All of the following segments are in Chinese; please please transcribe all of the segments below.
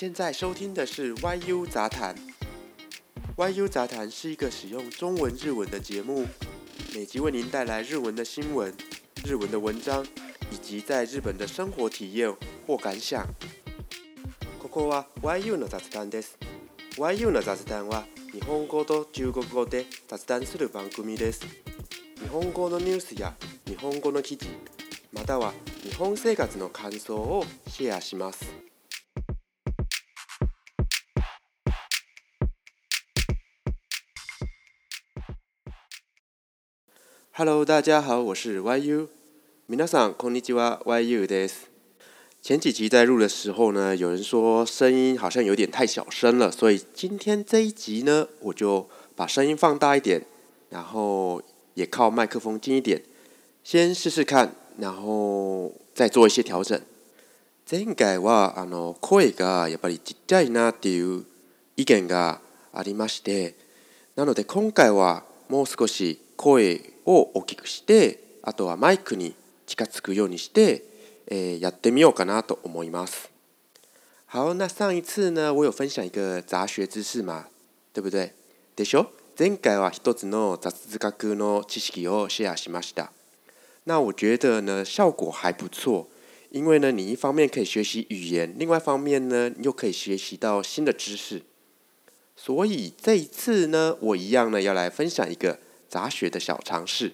现在收听的是 YU 杂谈。YU 杂谈是一个使用中文、日文的节目，每集为您带来日文的新闻、日文的文章，以及在日本的生活体验或感想。ここは YU の雑談です。YU の雑談は日本語と中国語で雑談する番組です。日本語のニュースや日本語の記事、または日本生活の感想をシェアします。Hello，大家好，我是 YU。みなさんこんにちは YU です。前几集在录的时候呢，有人说声音好像有点太小声了，所以今天这一集呢，我就把声音放大一点，然后也靠麦克风近一点，先试试看，然后再做一些调整。前回はあの声がやっぱり小さいなという意見がありまして、なので今回はもう少し声を大きくしてあとはマイクに近づくようにして、えやってみようかなと思います。好，那上一次呢，我有分享一个杂学知识嘛，对不对？でしょ？前回は一つの雑学の知識をシェアしました。那我觉得呢，效果还不错，因为呢，你一方面可以学习语言，另外一方面呢，你又可以学习到新的知识。所以这一次呢，我一样呢要来分享一个。杂学的小常识。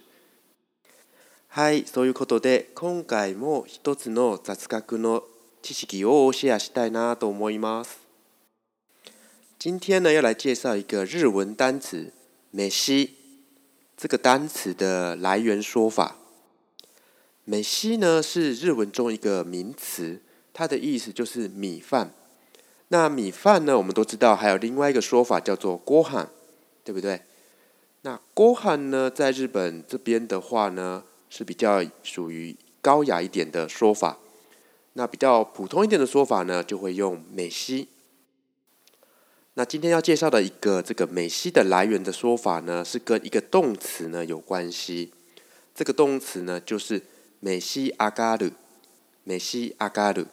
はい、そういうことで今回も一つの雑学の知識をシェアしたいなと思います。今天呢，要来介绍一个日文单词“米シ”。这个单词的来源说法，“米シ”呢是日文中一个名词，它的意思就是米饭。那米饭呢，我们都知道还有另外一个说法叫做“ご飯”，对不对？那“郭翰”呢，在日本这边的话呢，是比较属于高雅一点的说法。那比较普通一点的说法呢，就会用“美西”。那今天要介绍的一个这个“美西”的来源的说法呢，是跟一个动词呢有关系。这个动词呢，就是“美西阿嘎鲁”，“美西阿嘎鲁”，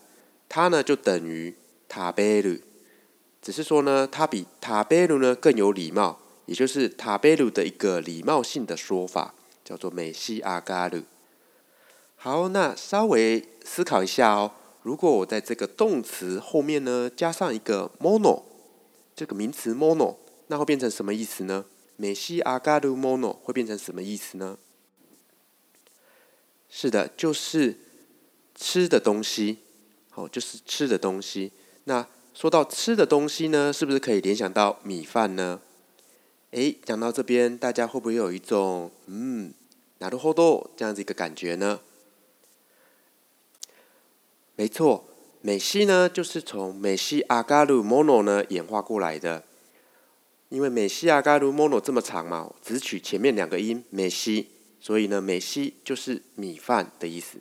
它呢就等于“塔贝鲁”，只是说呢，它比“塔贝鲁”呢更有礼貌。也就是塔贝鲁的一个礼貌性的说法，叫做美西阿嘎鲁。好，那稍微思考一下哦。如果我在这个动词后面呢加上一个 mono 这个名词 mono，那会变成什么意思呢？美西阿嘎鲁 mono 会变成什么意思呢？是的，就是吃的东西，好，就是吃的东西。那说到吃的东西呢，是不是可以联想到米饭呢？哎，讲到这边，大家会不会有一种“嗯，拿都后斗”这样子一个感觉呢？没错，美西呢就是从美西阿加鲁 m 诺呢演化过来的，因为美西阿加鲁 m 诺这么长嘛，只取前面两个音“美西”，所以呢，美西就是米饭的意思。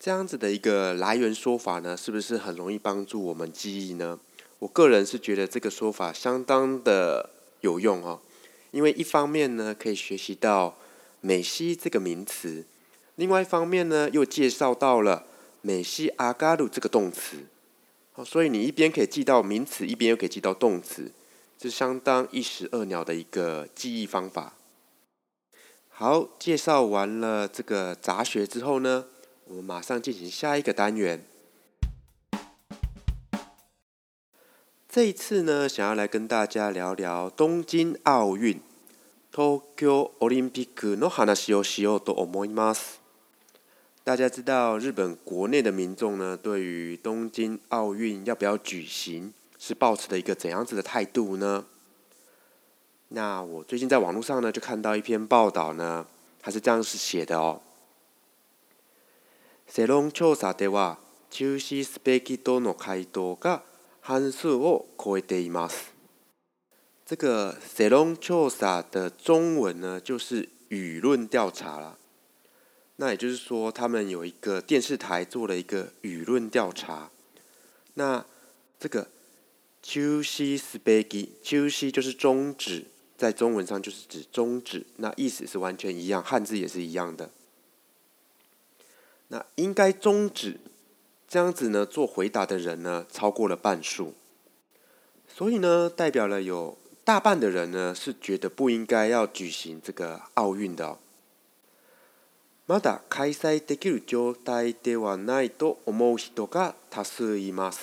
这样子的一个来源说法呢，是不是很容易帮助我们记忆呢？我个人是觉得这个说法相当的。有用哦，因为一方面呢，可以学习到“美西”这个名词；另外一方面呢，又介绍到了“美西阿嘎鲁”这个动词。好，所以你一边可以记到名词，一边又可以记到动词，这相当一石二鸟的一个记忆方法。好，介绍完了这个杂学之后呢，我们马上进行下一个单元。这一次呢，想要来跟大家聊聊东京奥运 （Tokyo Olympic No h a n a s 大家知道日本国内的民众呢，对于东京奥运要不要举行，是抱持的一个怎样子的态度呢？那我最近在网络上呢，就看到一篇报道呢，它是这样子写的哦。世論調査では、中視スペキとの回答が汉字我可以读嘛？这个 Ceran c h o 的中文呢，就是舆论调查啦。那也就是说，他们有一个电视台做了一个舆论调查。那这个 Juicy Spaghetti，Juicy 就是中止，在中文上就是指中指，那意思是完全一样，汉字也是一样的。那应该中止。这样子呢，做回答的人呢，超过了半数，所以呢，代表了有大半的人呢，是觉得不应该要举行这个奥运的。まだ開催できる状態ではないと思う人が多数います。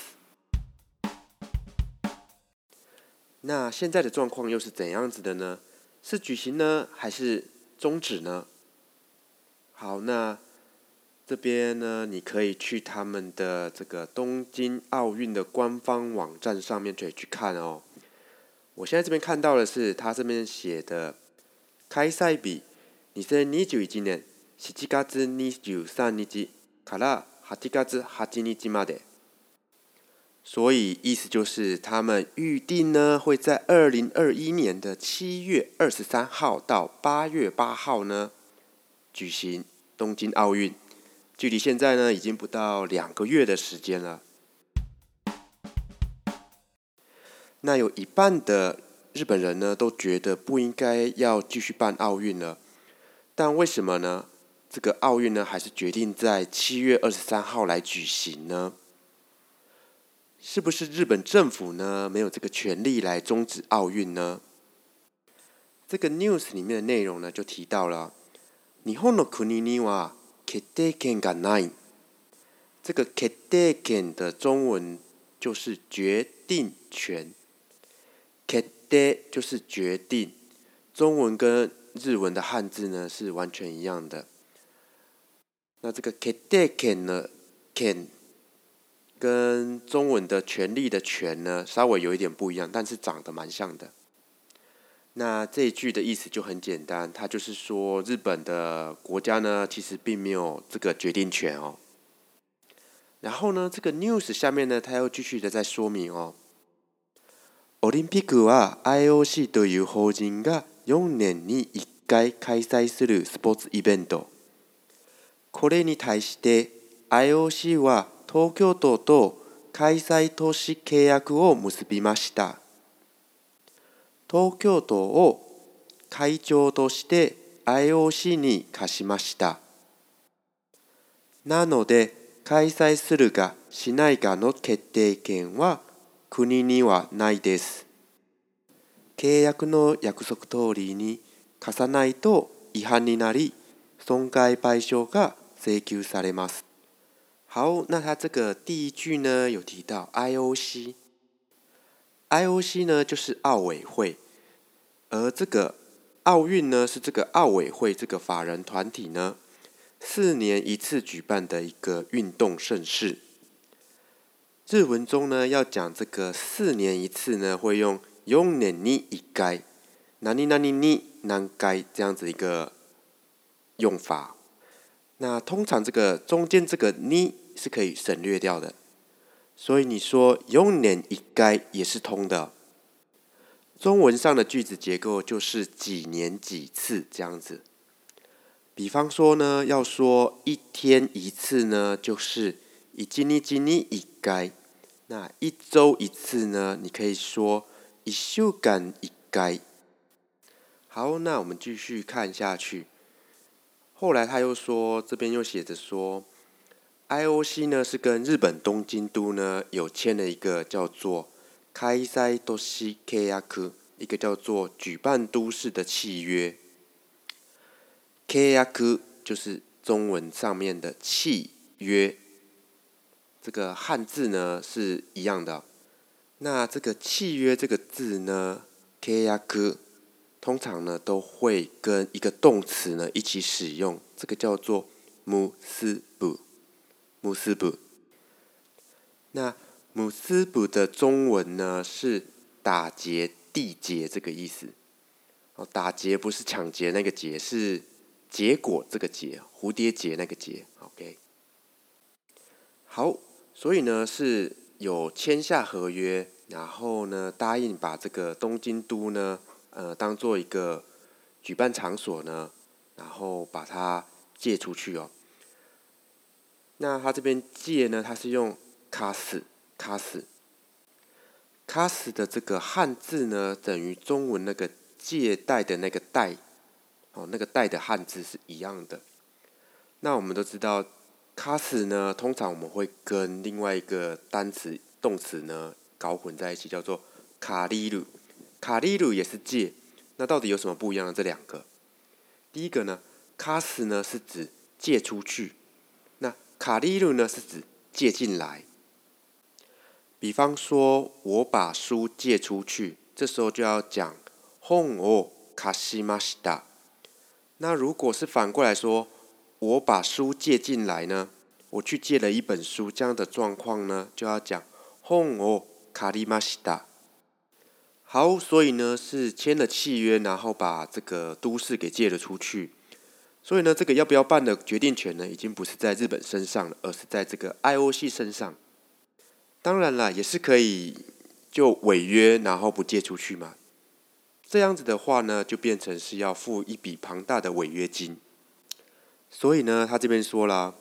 那现在的状况又是怎样子的呢？是举行呢，还是终止呢？好，那。这边呢，你可以去他们的这个东京奥运的官方网站上面可以去看哦。我现在这边看到的是，他这边写的开赛比二千二十九年七月二十九三日から八月二十三日まで，所以意思就是他们预定呢会在二零二一年的七月二十三号到八月八号呢举行东京奥运。距离现在呢，已经不到两个月的时间了。那有一半的日本人呢，都觉得不应该要继续办奥运了。但为什么呢？这个奥运呢，还是决定在七月二十三号来举行呢？是不是日本政府呢，没有这个权利来终止奥运呢？这个 news 里面的内容呢，就提到了，日本の国にわ。k e t e k e n g a n i n 这个 k e t e k e n 的中文就是决定权。k e t e 就是决定，中文跟日文的汉字呢是完全一样的。那这个 k e t e k e n 呢 k e n 跟中文的权利的权呢稍微有一点不一样，但是长得蛮像的。那这一句的意思就很简单，它就是说日本的国家呢，其实并没有这个决定权哦。然后呢，这个 news 下面呢，它又继续的在说明哦。オリンピックは IOC という法人が4年に1回開催するスポーツイベント。これに対して IOC は東京都と開催都市契約を結びました。東京都を会長として IOC に課しましたなので開催するかしないかの決定権は国にはないです契約の約束通りに貸さないと違反になり損害賠償が請求されます好，那他这个第一句呢有提到 IOC I O C 呢就是奥委会，而这个奥运呢是这个奥委会这个法人团体呢，四年一次举办的一个运动盛事。日文中呢要讲这个四年一次呢会用用年历一改，哪里哪里ニなん这样子一个用法，那通常这个中间这个呢”是可以省略掉的。所以你说“用年一盖”也是通的。中文上的句子结构就是几年几次这样子。比方说呢，要说一天一次呢，就是“一日一日一盖”。那一周一次呢，你可以说“一週一盖”。好，那我们继续看下去。后来他又说，这边又写着说。I O C 呢是跟日本东京都呢有签了一个叫做“开赛都西开亚科，一个叫做举办都市的契约。开亚科就是中文上面的契约，这个汉字呢是一样的。那这个契约这个字呢，开亚科通常呢都会跟一个动词呢一起使用，这个叫做“ムス u 穆斯布，那姆斯布的中文呢是打劫、缔结这个意思，哦，打劫不是抢劫那个劫，是结果这个结，蝴蝶结那个结，OK。好，所以呢是有签下合约，然后呢答应把这个东京都呢，呃，当做一个举办场所呢，然后把它借出去哦。那他这边借呢，他是用“卡死”、“卡死”、“卡死”的这个汉字呢，等于中文那个借贷的那个“贷”，哦，那个“贷”的汉字是一样的。那我们都知道，“卡死”呢，通常我们会跟另外一个单词、动词呢搞混在一起，叫做“卡利鲁”。卡利鲁也是借。那到底有什么不一样？这两个？第一个呢，“卡死”呢是指借出去。卡利路呢是指借进来，比方说我把书借出去，这时候就要讲，hon o k a s 那如果是反过来说，我把书借进来呢，我去借了一本书，这样的状况呢就要讲，hon o k a r 好，所以呢是签了契约，然后把这个都市给借了出去。所以呢，这个要不要办的决定权呢，已经不是在日本身上了，而是在这个 IOC 身上。当然啦，也是可以就违约，然后不借出去嘛。这样子的话呢，就变成是要付一笔庞大的违约金。所以呢，他这边说啦，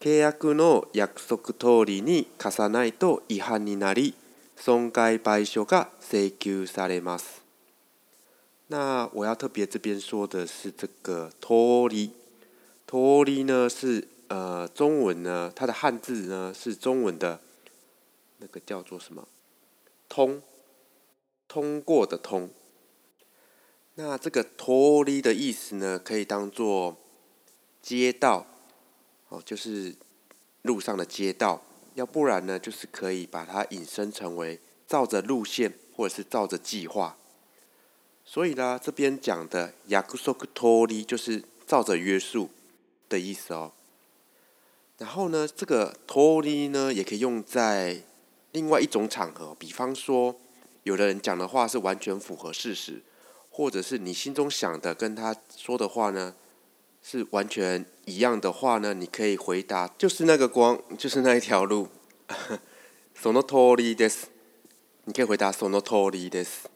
契約の約束通りに貸さないと違反になり、損害賠償が請求されます。那我要特别这边说的是这个脱离”，“脱离”呢是呃中文呢，它的汉字呢是中文的，那个叫做什么？通，通过的“通”。那这个脱离”的意思呢，可以当做街道，哦，就是路上的街道；要不然呢，就是可以把它引申成为照着路线或者是照着计划。所以啦，这边讲的“约束”托里就是照着约束的意思哦。然后呢，这个托尼呢，也可以用在另外一种场合，比方说，有的人讲的话是完全符合事实，或者是你心中想的跟他说的话呢是完全一样的话呢，你可以回答就是那个光，就是那一条路。その通りです。你可以回答その通りです。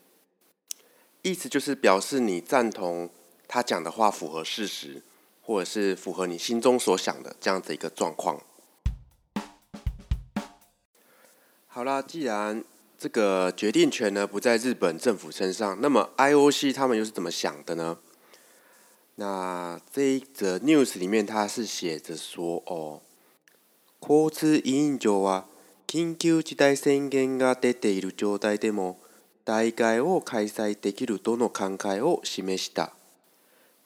意思就是表示你赞同他讲的话符合事实，或者是符合你心中所想的这样子一个状况。好啦，既然这个决定权呢不在日本政府身上，那么 I O C 他们又是怎么想的呢？那这一则 news 里面他是写着说：“哦，は緊急事態宣言が出ている状態でも。”大会を開催できるとの考えを示した。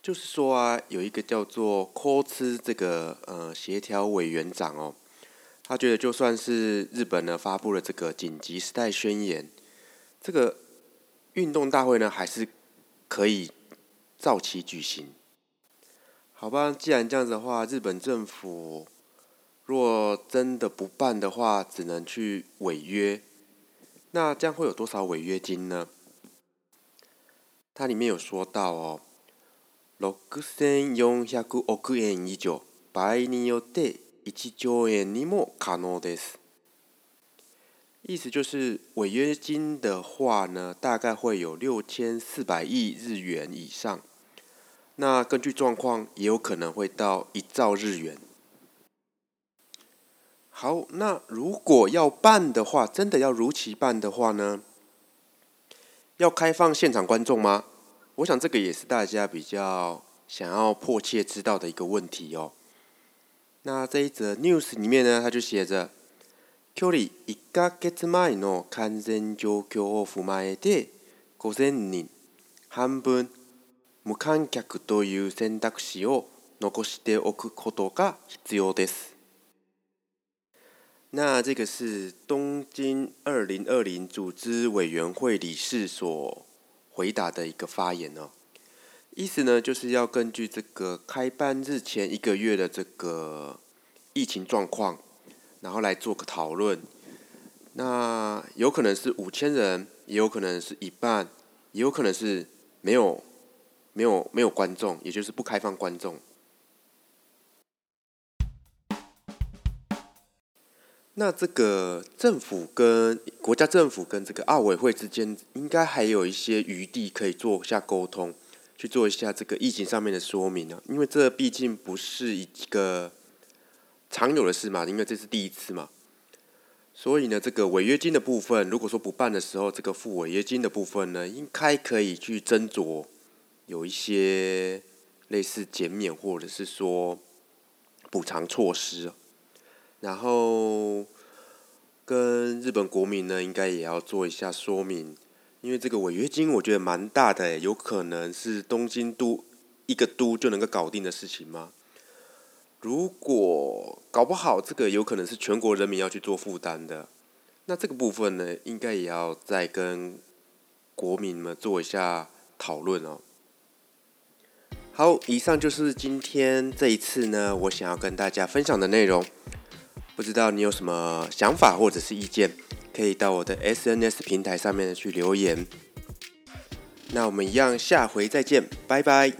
就是说，啊，有一个叫做高知这个呃协调委员长哦，他觉得就算是日本呢发布了这个紧急时代宣言，这个运动大会呢还是可以照期举行。好吧，既然这样子的话，日本政府若真的不办的话，只能去违约。那将会有多少违约金呢？它里面有说到哦，六千四百億円以上、場によって一兆円にも可能です。意思就是违约金的话呢，大概会有六千四百亿日元以上，那根据状况也有可能会到一兆日元。好，那如果要办的话，真的要如期办的话呢？要开放现场观众吗？我想这个也是大家比较想要迫切知道的一个问题哦。那这一则 news 里面呢，它就写着，距離一ヶ月前の感染状況を踏まえて、五千人半分無観客という選択肢を残しておくことが必要です。那这个是东京二零二零组织委员会理事所回答的一个发言哦，意思呢就是要根据这个开班日前一个月的这个疫情状况，然后来做个讨论，那有可能是五千人，也有可能是一半，也有可能是没有没有没有观众，也就是不开放观众。那这个政府跟国家政府跟这个奥委会之间，应该还有一些余地可以做一下沟通，去做一下这个疫情上面的说明啊。因为这毕竟不是一个常有的事嘛，因为这是第一次嘛。所以呢，这个违约金的部分，如果说不办的时候，这个付违约金的部分呢，应该可以去斟酌，有一些类似减免或者是说补偿措施。然后，跟日本国民呢，应该也要做一下说明，因为这个违约金我觉得蛮大的，有可能是东京都一个都就能够搞定的事情吗？如果搞不好，这个有可能是全国人民要去做负担的。那这个部分呢，应该也要再跟国民们做一下讨论哦。好，以上就是今天这一次呢，我想要跟大家分享的内容。不知道你有什么想法或者是意见，可以到我的 SNS 平台上面去留言。那我们一样下回再见，拜拜。